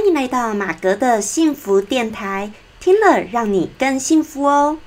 欢迎来到马格的幸福电台，听了让你更幸福哦。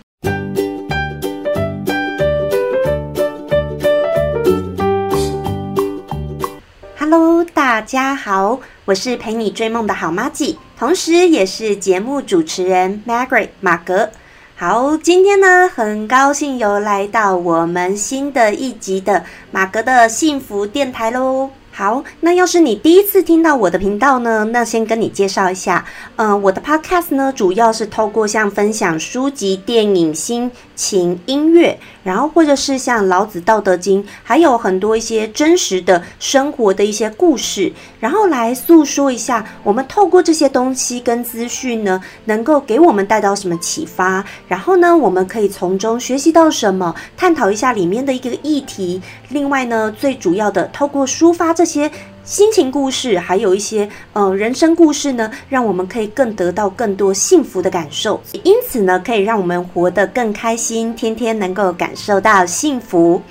Hello，大家好，我是陪你追梦的好妈吉，同时也是节目主持人 Margaret 马格。好，今天呢，很高兴又来到我们新的一集的马格的幸福电台喽。好，那要是你第一次听到我的频道呢，那先跟你介绍一下，嗯，我的 podcast 呢，主要是透过像分享书籍、电影、心情、音乐，然后或者是像老子《道德经》，还有很多一些真实的生活的一些故事，然后来诉说一下，我们透过这些东西跟资讯呢，能够给我们带到什么启发，然后呢，我们可以从中学习到什么，探讨一下里面的一个议题。另外呢，最主要的，透过抒发这。些心情故事，还有一些呃人生故事呢，让我们可以更得到更多幸福的感受，因此呢，可以让我们活得更开心，天天能够感受到幸福。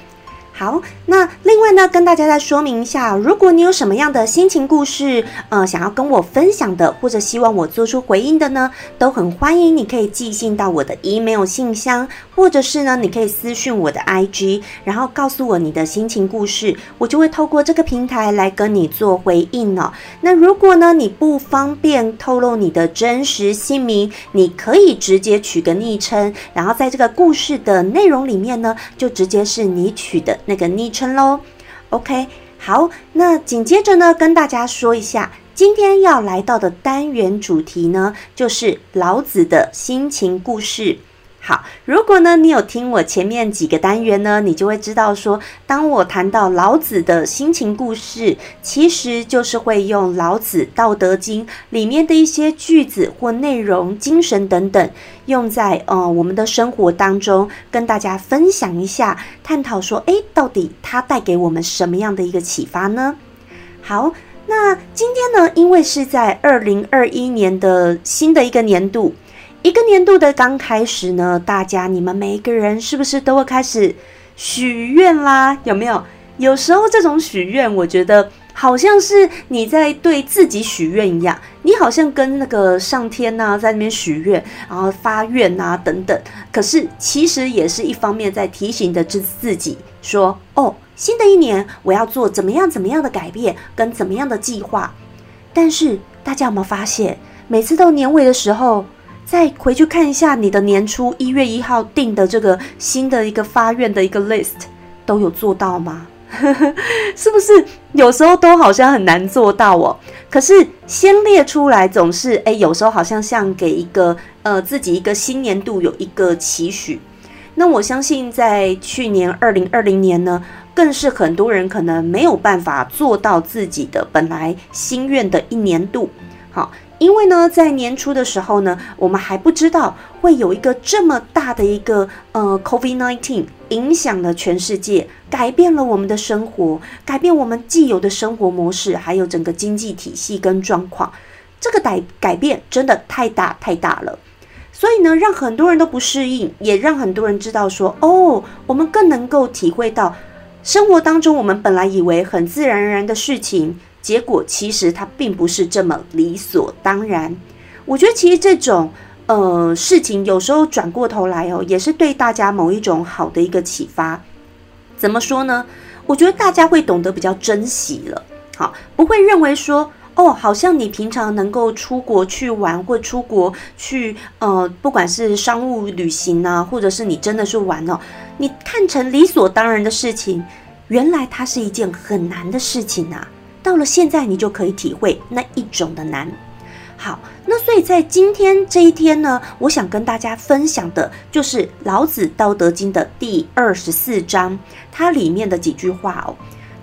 好，那另外呢，跟大家再说明一下，如果你有什么样的心情故事，呃，想要跟我分享的，或者希望我做出回应的呢，都很欢迎，你可以寄信到我的 email 信箱，或者是呢，你可以私讯我的 IG，然后告诉我你的心情故事，我就会透过这个平台来跟你做回应哦。那如果呢，你不方便透露你的真实姓名，你可以直接取个昵称，然后在这个故事的内容里面呢，就直接是你取的。那个昵称喽，OK，好，那紧接着呢，跟大家说一下，今天要来到的单元主题呢，就是老子的心情故事。好，如果呢你有听我前面几个单元呢，你就会知道说，当我谈到老子的心情故事，其实就是会用老子《道德经》里面的一些句子或内容、精神等等，用在呃我们的生活当中，跟大家分享一下，探讨说，诶，到底它带给我们什么样的一个启发呢？好，那今天呢，因为是在二零二一年的新的一个年度。一个年度的刚开始呢，大家你们每一个人是不是都会开始许愿啦？有没有？有时候这种许愿，我觉得好像是你在对自己许愿一样，你好像跟那个上天呐在那边许愿，然后发愿啊等等。可是其实也是一方面在提醒的自自己说：哦，新的一年我要做怎么样怎么样的改变，跟怎么样的计划。但是大家有没有发现，每次到年尾的时候？再回去看一下你的年初一月一号定的这个新的一个发愿的一个 list，都有做到吗？是不是有时候都好像很难做到哦？可是先列出来总是哎，有时候好像像给一个呃自己一个新年度有一个期许。那我相信在去年二零二零年呢，更是很多人可能没有办法做到自己的本来心愿的一年度。好。因为呢，在年初的时候呢，我们还不知道会有一个这么大的一个呃，COVID-19 影响了全世界，改变了我们的生活，改变我们既有的生活模式，还有整个经济体系跟状况。这个改改变真的太大太大了，所以呢，让很多人都不适应，也让很多人知道说，哦，我们更能够体会到生活当中我们本来以为很自然而然的事情。结果其实它并不是这么理所当然。我觉得其实这种呃事情有时候转过头来哦，也是对大家某一种好的一个启发。怎么说呢？我觉得大家会懂得比较珍惜了，好，不会认为说哦，好像你平常能够出国去玩或出国去呃，不管是商务旅行啊，或者是你真的是玩哦，你看成理所当然的事情，原来它是一件很难的事情啊。到了现在，你就可以体会那一种的难。好，那所以在今天这一天呢，我想跟大家分享的就是老子《道德经》的第二十四章，它里面的几句话哦。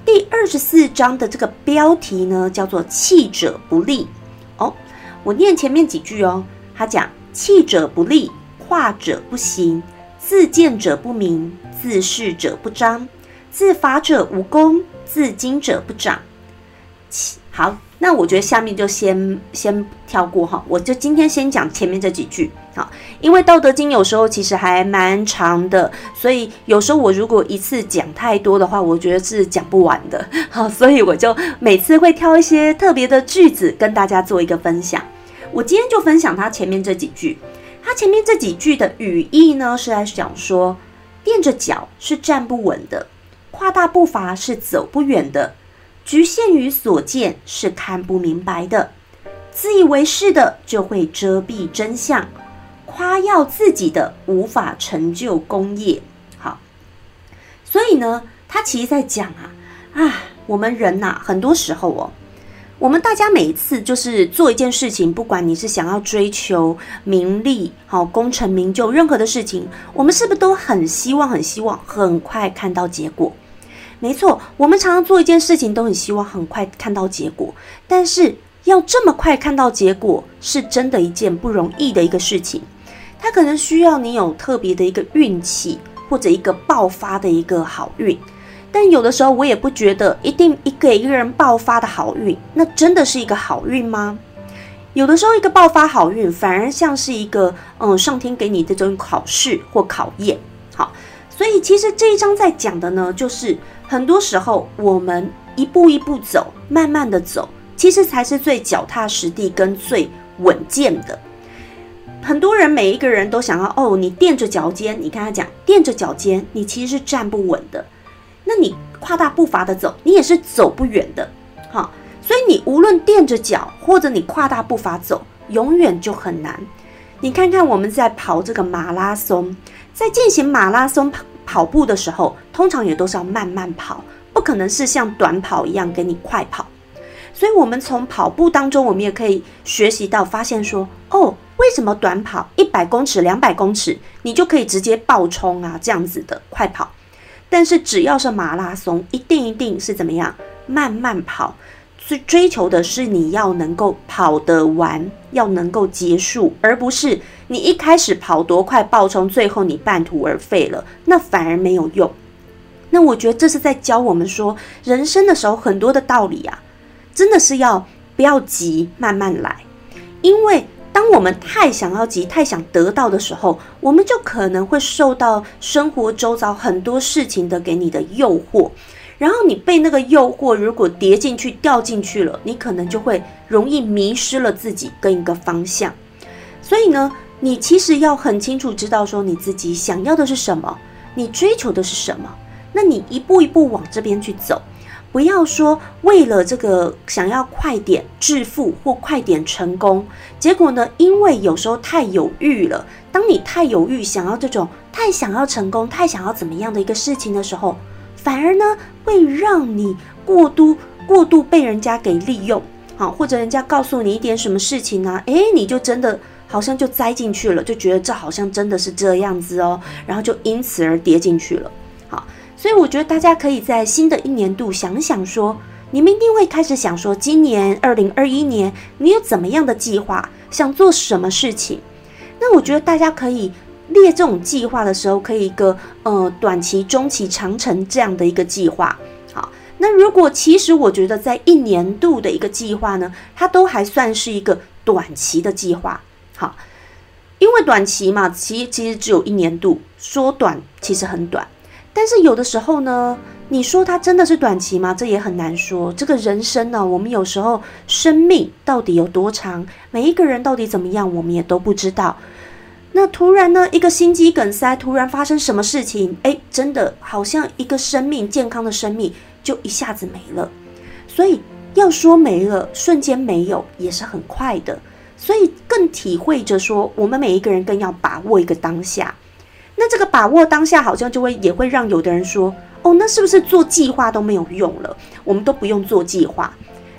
第二十四章的这个标题呢，叫做“气者不立”。哦，我念前面几句哦。他讲：“气者不立，化者不行，自见者不明，自是者不彰，自伐者无功，自矜者不长。”好，那我觉得下面就先先跳过哈，我就今天先讲前面这几句好，因为《道德经》有时候其实还蛮长的，所以有时候我如果一次讲太多的话，我觉得是讲不完的。好，所以我就每次会挑一些特别的句子跟大家做一个分享。我今天就分享它前面这几句，它前面这几句的语义呢是在讲说，垫着脚是站不稳的，跨大步伐是走不远的。局限于所见是看不明白的，自以为是的就会遮蔽真相，夸耀自己的无法成就功业。好，所以呢，他其实在讲啊啊，我们人呐，很多时候哦，我们大家每一次就是做一件事情，不管你是想要追求名利、好功成名就，任何的事情，我们是不是都很希望、很希望很快看到结果？没错，我们常常做一件事情都很希望很快看到结果，但是要这么快看到结果，是真的一件不容易的一个事情。它可能需要你有特别的一个运气，或者一个爆发的一个好运。但有的时候，我也不觉得一定一个一个人爆发的好运，那真的是一个好运吗？有的时候，一个爆发好运，反而像是一个嗯，上天给你这种考试或考验。所以其实这一章在讲的呢，就是。很多时候，我们一步一步走，慢慢的走，其实才是最脚踏实地跟最稳健的。很多人每一个人都想要哦，你垫着脚尖，你跟他讲垫着脚尖，你其实是站不稳的。那你跨大步伐的走，你也是走不远的。哈，所以你无论垫着脚，或者你跨大步伐走，永远就很难。你看看我们在跑这个马拉松，在进行马拉松跑。跑步的时候，通常也都是要慢慢跑，不可能是像短跑一样给你快跑。所以，我们从跑步当中，我们也可以学习到，发现说，哦，为什么短跑一百公尺、两百公尺，你就可以直接爆冲啊，这样子的快跑。但是，只要是马拉松，一定一定是怎么样，慢慢跑。追追求的是你要能够跑得完，要能够结束，而不是你一开始跑多快爆冲，最后你半途而废了，那反而没有用。那我觉得这是在教我们说，人生的时候很多的道理啊，真的是要不要急，慢慢来。因为当我们太想要急，太想得到的时候，我们就可能会受到生活周遭很多事情的给你的诱惑。然后你被那个诱惑，如果跌进去、掉进去了，你可能就会容易迷失了自己跟一个方向。所以呢，你其实要很清楚知道说你自己想要的是什么，你追求的是什么，那你一步一步往这边去走，不要说为了这个想要快点致富或快点成功，结果呢，因为有时候太犹豫了。当你太犹豫，想要这种太想要成功、太想要怎么样的一个事情的时候。反而呢，会让你过度过度被人家给利用，好，或者人家告诉你一点什么事情呢？诶，你就真的好像就栽进去了，就觉得这好像真的是这样子哦，然后就因此而跌进去了。好，所以我觉得大家可以在新的一年度想想说，你们一定会开始想说，今年二零二一年你有怎么样的计划，想做什么事情？那我觉得大家可以。列这种计划的时候，可以一个呃短期、中期、长程这样的一个计划。好，那如果其实我觉得在一年度的一个计划呢，它都还算是一个短期的计划。好，因为短期嘛，其其实只有一年度，说短其实很短。但是有的时候呢，你说它真的是短期吗？这也很难说。这个人生呢，我们有时候生命到底有多长，每一个人到底怎么样，我们也都不知道。那突然呢，一个心肌梗塞，突然发生什么事情？哎，真的好像一个生命健康的生命就一下子没了。所以要说没了，瞬间没有也是很快的。所以更体会着说，我们每一个人更要把握一个当下。那这个把握当下，好像就会也会让有的人说，哦，那是不是做计划都没有用了？我们都不用做计划。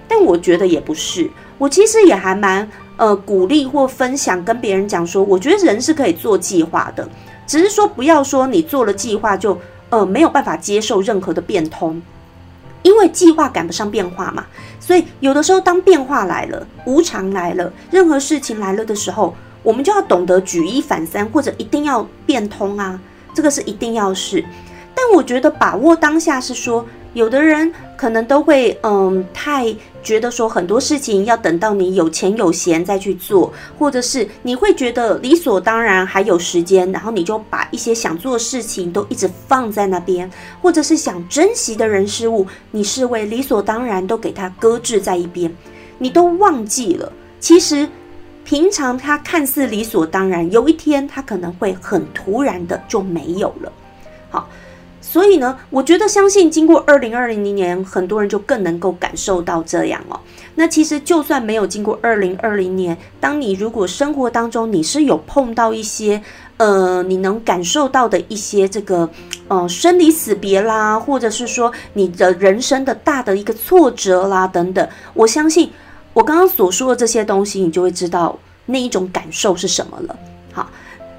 但我觉得也不是，我其实也还蛮。呃，鼓励或分享，跟别人讲说，我觉得人是可以做计划的，只是说不要说你做了计划就呃没有办法接受任何的变通，因为计划赶不上变化嘛。所以有的时候当变化来了，无常来了，任何事情来了的时候，我们就要懂得举一反三，或者一定要变通啊，这个是一定要是。但我觉得把握当下是说，有的人可能都会嗯，太觉得说很多事情要等到你有钱有闲再去做，或者是你会觉得理所当然还有时间，然后你就把一些想做的事情都一直放在那边，或者是想珍惜的人事物，你视为理所当然都给它搁置在一边，你都忘记了，其实平常它看似理所当然，有一天它可能会很突然的就没有了。好。所以呢，我觉得相信经过二零二零年，很多人就更能够感受到这样哦。那其实就算没有经过二零二零年，当你如果生活当中你是有碰到一些呃，你能感受到的一些这个呃生离死别啦，或者是说你的人生的大的一个挫折啦等等，我相信我刚刚所说的这些东西，你就会知道那一种感受是什么了。好，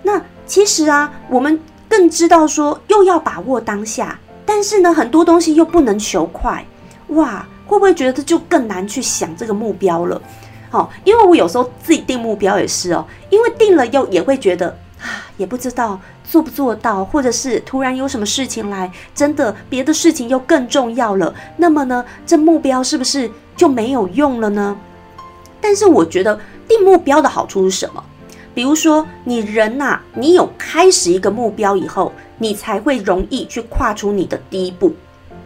那其实啊，我们。更知道说又要把握当下，但是呢，很多东西又不能求快，哇，会不会觉得就更难去想这个目标了？好，因为我有时候自己定目标也是哦，因为定了又也会觉得啊，也不知道做不做到，或者是突然有什么事情来，真的别的事情又更重要了，那么呢，这目标是不是就没有用了呢？但是我觉得定目标的好处是什么？比如说，你人呐，你有开始一个目标以后，你才会容易去跨出你的第一步。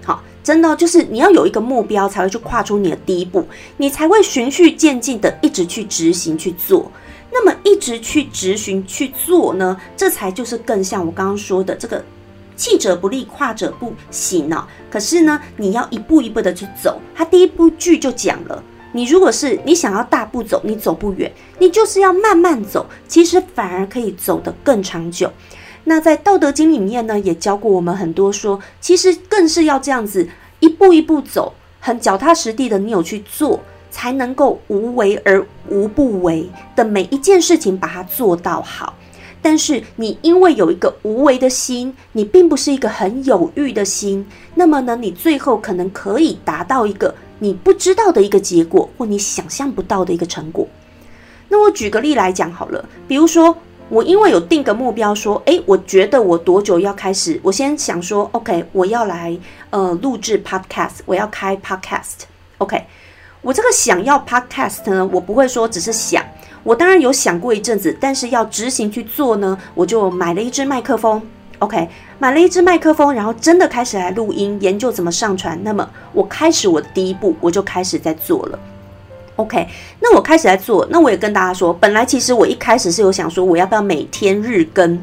好，真的就是你要有一个目标，才会去跨出你的第一步，你才会循序渐进的一直去执行去做。那么一直去执行去做呢，这才就是更像我刚刚说的这个“弃者不立，跨者不行”呢。可是呢，你要一步一步的去走。他第一部剧就讲了。你如果是你想要大步走，你走不远，你就是要慢慢走，其实反而可以走得更长久。那在《道德经》里面呢，也教过我们很多，说其实更是要这样子一步一步走，很脚踏实地的，你有去做，才能够无为而无不为的每一件事情把它做到好。但是你因为有一个无为的心，你并不是一个很有欲的心，那么呢，你最后可能可以达到一个。你不知道的一个结果，或你想象不到的一个成果。那我举个例来讲好了，比如说我因为有定个目标，说，诶，我觉得我多久要开始？我先想说，OK，我要来呃录制 Podcast，我要开 Podcast。OK，我这个想要 Podcast 呢，我不会说只是想，我当然有想过一阵子，但是要执行去做呢，我就买了一支麦克风。OK，买了一支麦克风，然后真的开始来录音，研究怎么上传。那么我开始我的第一步，我就开始在做了。OK，那我开始在做，那我也跟大家说，本来其实我一开始是有想说，我要不要每天日更？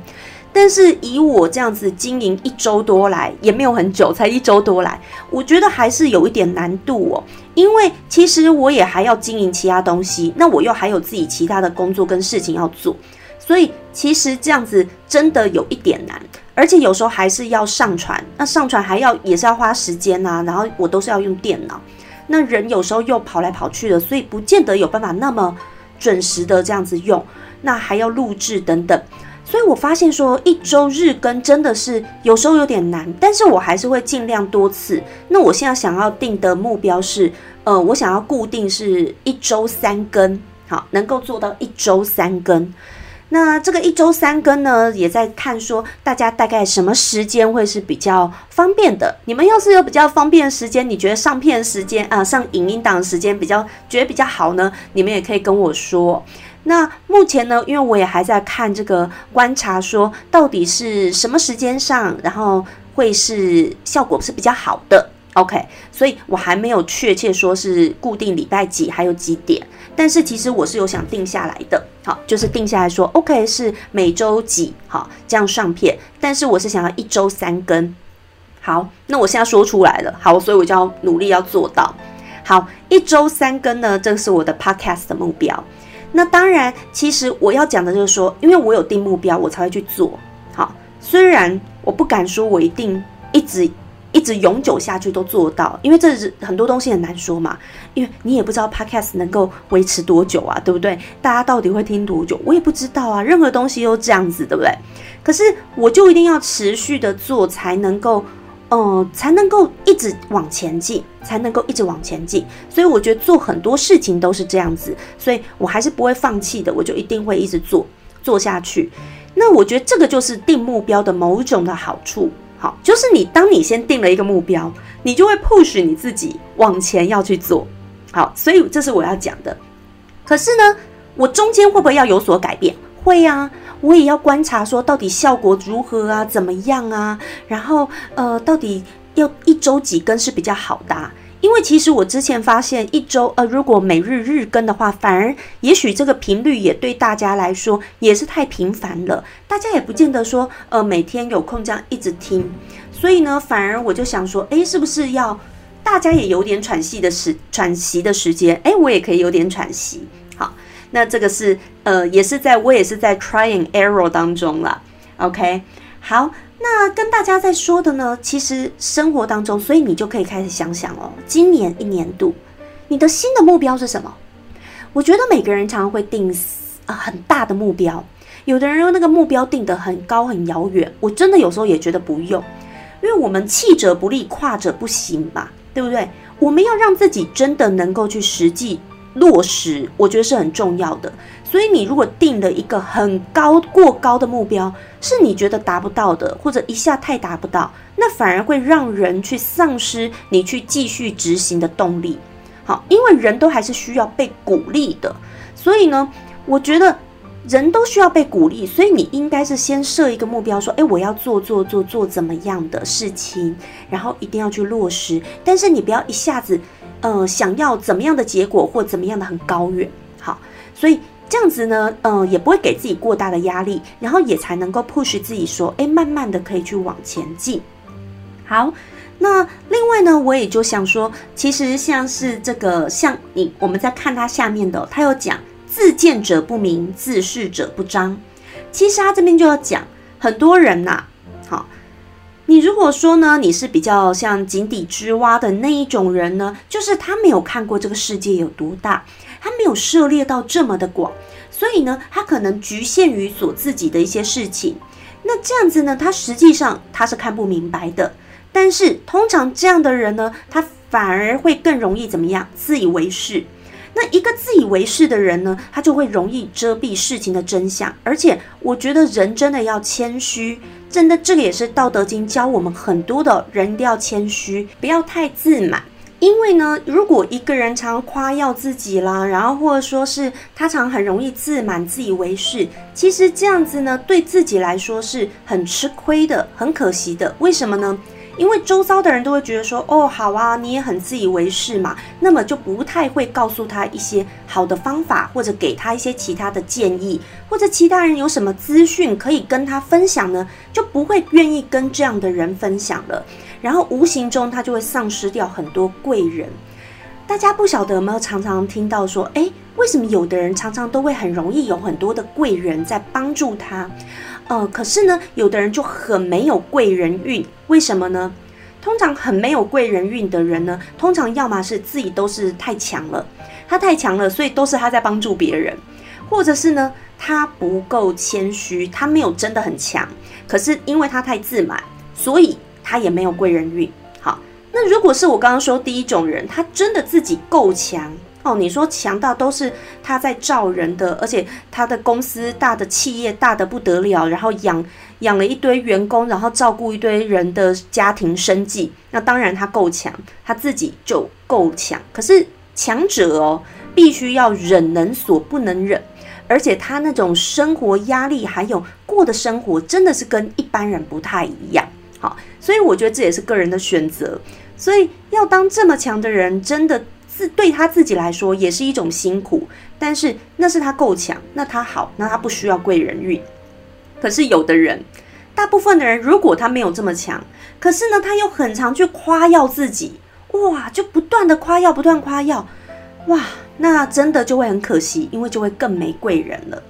但是以我这样子经营一周多来，也没有很久，才一周多来，我觉得还是有一点难度哦。因为其实我也还要经营其他东西，那我又还有自己其他的工作跟事情要做，所以其实这样子真的有一点难。而且有时候还是要上传，那上传还要也是要花时间呐。然后我都是要用电脑，那人有时候又跑来跑去的，所以不见得有办法那么准时的这样子用。那还要录制等等，所以我发现说一周日更真的是有时候有点难，但是我还是会尽量多次。那我现在想要定的目标是，呃，我想要固定是一周三更，好，能够做到一周三更。那这个一周三更呢，也在看说大家大概什么时间会是比较方便的。你们要是有比较方便的时间，你觉得上片时间啊，上影音档时间比较觉得比较好呢？你们也可以跟我说。那目前呢，因为我也还在看这个观察，说到底是什么时间上，然后会是效果是比较好的。OK，所以我还没有确切说是固定礼拜几，还有几点。但是其实我是有想定下来的，好，就是定下来说，OK 是每周几，好这样上片。但是我是想要一周三更，好，那我现在说出来了，好，所以我就要努力要做到。好，一周三更呢，这是我的 Podcast 的目标。那当然，其实我要讲的就是说，因为我有定目标，我才会去做。好，虽然我不敢说我一定一直。一直永久下去都做到，因为这是很多东西很难说嘛，因为你也不知道 podcast 能够维持多久啊，对不对？大家到底会听多久，我也不知道啊。任何东西都这样子，对不对？可是我就一定要持续的做，才能够，嗯，才能够一直往前进，才能够一直往前进。所以我觉得做很多事情都是这样子，所以我还是不会放弃的，我就一定会一直做做下去。那我觉得这个就是定目标的某种的好处。好，就是你当你先定了一个目标，你就会 push 你自己往前要去做。好，所以这是我要讲的。可是呢，我中间会不会要有所改变？会啊，我也要观察说到底效果如何啊，怎么样啊？然后呃，到底要一周几根是比较好的？因为其实我之前发现，一周呃，如果每日日更的话，反而也许这个频率也对大家来说也是太频繁了，大家也不见得说呃每天有空这样一直听。所以呢，反而我就想说，诶，是不是要大家也有点喘息的时喘息的时间？诶，我也可以有点喘息。好，那这个是呃，也是在我也是在 trying error 当中了。OK，好。那跟大家在说的呢，其实生活当中，所以你就可以开始想想哦，今年一年度你的新的目标是什么？我觉得每个人常常会定啊很大的目标，有的人用那个目标定得很高很遥远，我真的有时候也觉得不用，因为我们气者不立，跨者不行嘛，对不对？我们要让自己真的能够去实际落实，我觉得是很重要的。所以你如果定了一个很高过高的目标，是你觉得达不到的，或者一下太达不到，那反而会让人去丧失你去继续执行的动力。好，因为人都还是需要被鼓励的，所以呢，我觉得人都需要被鼓励，所以你应该是先设一个目标，说，诶，我要做做做做怎么样的事情，然后一定要去落实。但是你不要一下子，呃，想要怎么样的结果或怎么样的很高远。好，所以。这样子呢，嗯，也不会给自己过大的压力，然后也才能够 push 自己说，哎，慢慢的可以去往前进。好，那另外呢，我也就想说，其实像是这个，像你我们在看它下面的，他有讲自见者不明，自视者不彰。其实他这边就要讲，很多人呐，好，你如果说呢，你是比较像井底之蛙的那一种人呢，就是他没有看过这个世界有多大。他没有涉猎到这么的广，所以呢，他可能局限于所自己的一些事情。那这样子呢，他实际上他是看不明白的。但是通常这样的人呢，他反而会更容易怎么样？自以为是。那一个自以为是的人呢，他就会容易遮蔽事情的真相。而且我觉得人真的要谦虚，真的这个也是《道德经》教我们很多的人一定要谦虚，不要太自满。因为呢，如果一个人常夸耀自己啦，然后或者说是他常很容易自满、自以为是，其实这样子呢，对自己来说是很吃亏的、很可惜的。为什么呢？因为周遭的人都会觉得说，哦，好啊，你也很自以为是嘛，那么就不太会告诉他一些好的方法，或者给他一些其他的建议，或者其他人有什么资讯可以跟他分享呢，就不会愿意跟这样的人分享了，然后无形中他就会丧失掉很多贵人。大家不晓得有没有常常听到说，诶，为什么有的人常常都会很容易有很多的贵人在帮助他？呃，可是呢，有的人就很没有贵人运，为什么呢？通常很没有贵人运的人呢，通常要么是自己都是太强了，他太强了，所以都是他在帮助别人，或者是呢，他不够谦虚，他没有真的很强，可是因为他太自满，所以他也没有贵人运。好，那如果是我刚刚说第一种人，他真的自己够强。哦，你说强到都是他在造人的，而且他的公司大的企业大的不得了，然后养养了一堆员工，然后照顾一堆人的家庭生计，那当然他够强，他自己就够强。可是强者哦，必须要忍能所不能忍，而且他那种生活压力还有过的生活，真的是跟一般人不太一样。好，所以我觉得这也是个人的选择。所以要当这么强的人，真的。自对他自己来说也是一种辛苦，但是那是他够强，那他好，那他不需要贵人运。可是有的人，大部分的人，如果他没有这么强，可是呢，他又很常去夸耀自己，哇，就不断的夸耀，不断夸耀，哇，那真的就会很可惜，因为就会更没贵人了。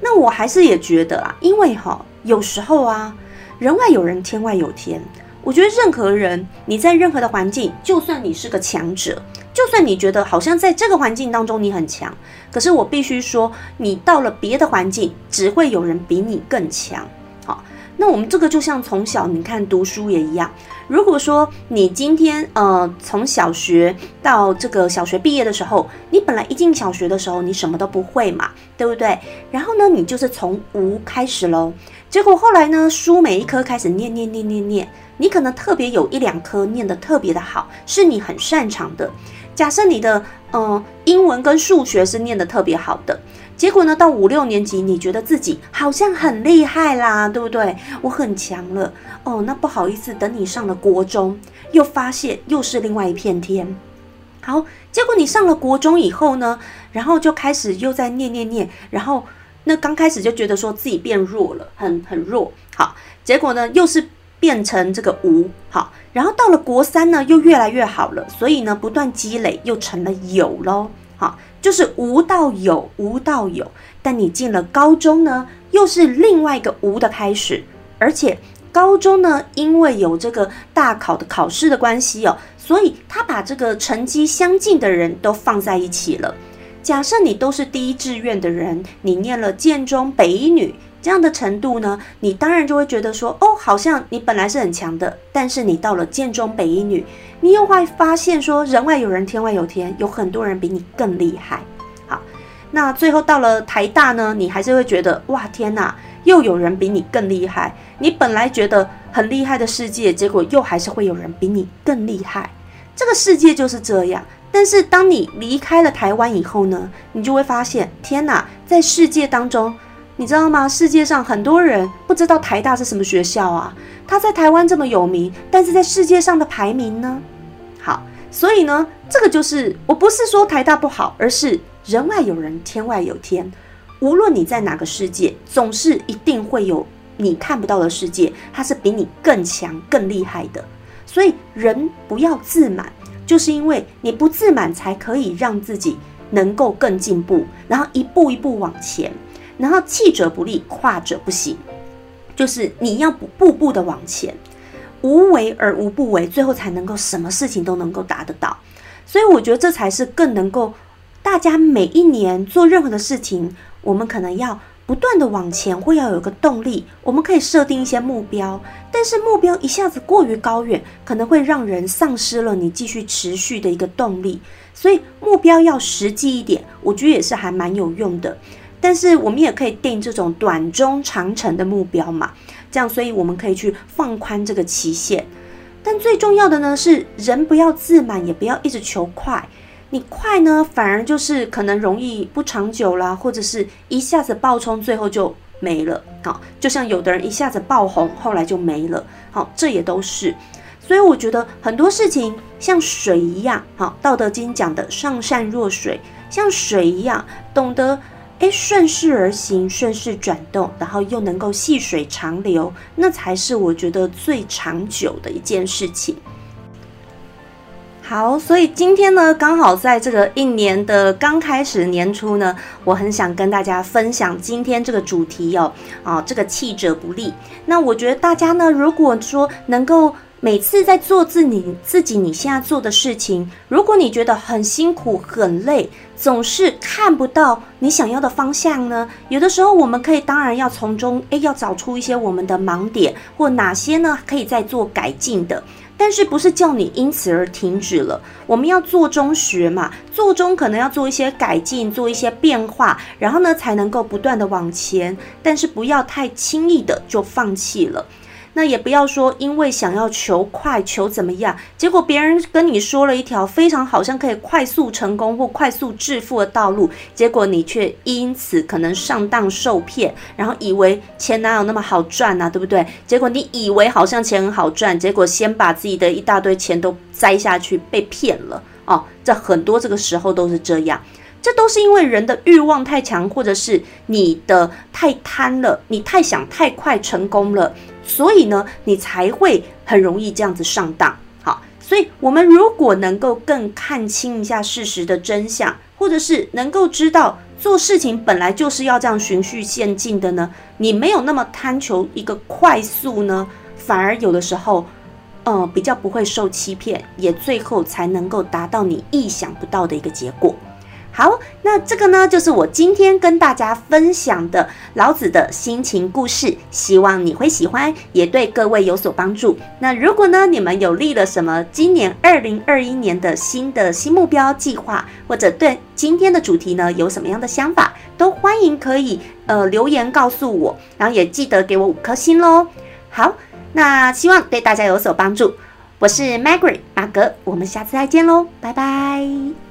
那我还是也觉得啊，因为哈，有时候啊，人外有人，天外有天。我觉得任何人，你在任何的环境，就算你是个强者。就算你觉得好像在这个环境当中你很强，可是我必须说，你到了别的环境，只会有人比你更强。好，那我们这个就像从小你看读书也一样，如果说你今天呃从小学到这个小学毕业的时候，你本来一进小学的时候你什么都不会嘛，对不对？然后呢，你就是从无开始喽。结果后来呢，书每一科开始念念念念念，你可能特别有一两科念得特别的好，是你很擅长的。假设你的嗯英文跟数学是念得特别好的。结果呢？到五六年级，你觉得自己好像很厉害啦，对不对？我很强了哦。那不好意思，等你上了国中，又发现又是另外一片天。好，结果你上了国中以后呢，然后就开始又在念念念，然后那刚开始就觉得说自己变弱了，很很弱。好，结果呢又是变成这个无好，然后到了国三呢又越来越好了，所以呢不断积累又成了有喽。好。就是无到有，无到有。但你进了高中呢，又是另外一个无的开始。而且高中呢，因为有这个大考的考试的关系哦，所以他把这个成绩相近的人都放在一起了。假设你都是第一志愿的人，你念了建中、北一女。这样的程度呢，你当然就会觉得说，哦，好像你本来是很强的，但是你到了建中北一女，你又会发现说，人外有人，天外有天，有很多人比你更厉害。好，那最后到了台大呢，你还是会觉得，哇，天哪，又有人比你更厉害。你本来觉得很厉害的世界，结果又还是会有人比你更厉害。这个世界就是这样。但是当你离开了台湾以后呢，你就会发现，天哪，在世界当中。你知道吗？世界上很多人不知道台大是什么学校啊？他在台湾这么有名，但是在世界上的排名呢？好，所以呢，这个就是我不是说台大不好，而是人外有人，天外有天。无论你在哪个世界，总是一定会有你看不到的世界，它是比你更强、更厉害的。所以人不要自满，就是因为你不自满，才可以让自己能够更进步，然后一步一步往前。然后弃者不立，跨者不行，就是你要步步的往前，无为而无不为，最后才能够什么事情都能够达得到。所以我觉得这才是更能够大家每一年做任何的事情，我们可能要不断的往前，会要有个动力。我们可以设定一些目标，但是目标一下子过于高远，可能会让人丧失了你继续持续的一个动力。所以目标要实际一点，我觉得也是还蛮有用的。但是我们也可以定这种短中长程的目标嘛，这样，所以我们可以去放宽这个期限。但最重要的呢，是人不要自满，也不要一直求快。你快呢，反而就是可能容易不长久啦，或者是一下子爆冲，最后就没了。好，就像有的人一下子爆红，后来就没了。好，这也都是。所以我觉得很多事情像水一样，好，《道德经》讲的“上善若水”，像水一样，懂得。哎，顺势而行，顺势转动，然后又能够细水长流，那才是我觉得最长久的一件事情。好，所以今天呢，刚好在这个一年的刚开始年初呢，我很想跟大家分享今天这个主题哦，啊，这个弃者不立。那我觉得大家呢，如果说能够。每次在做自你自己你现在做的事情，如果你觉得很辛苦很累，总是看不到你想要的方向呢？有的时候我们可以当然要从中诶，要找出一些我们的盲点或哪些呢可以再做改进的，但是不是叫你因此而停止了？我们要做中学嘛，做中可能要做一些改进，做一些变化，然后呢才能够不断的往前，但是不要太轻易的就放弃了。那也不要说，因为想要求快、求怎么样，结果别人跟你说了一条非常好像可以快速成功或快速致富的道路，结果你却因此可能上当受骗，然后以为钱哪有那么好赚呢？对不对？结果你以为好像钱很好赚，结果先把自己的一大堆钱都栽下去，被骗了哦。这很多这个时候都是这样，这都是因为人的欲望太强，或者是你的太贪了，你太想太快成功了。所以呢，你才会很容易这样子上当。好，所以我们如果能够更看清一下事实的真相，或者是能够知道做事情本来就是要这样循序渐进的呢，你没有那么贪求一个快速呢，反而有的时候，呃，比较不会受欺骗，也最后才能够达到你意想不到的一个结果。好，那这个呢，就是我今天跟大家分享的老子的心情故事，希望你会喜欢，也对各位有所帮助。那如果呢，你们有立了什么今年二零二一年的新的新目标计划，或者对今天的主题呢有什么样的想法，都欢迎可以呃留言告诉我，然后也记得给我五颗星喽。好，那希望对大家有所帮助。我是 Margaret 马格，我们下次再见喽，拜拜。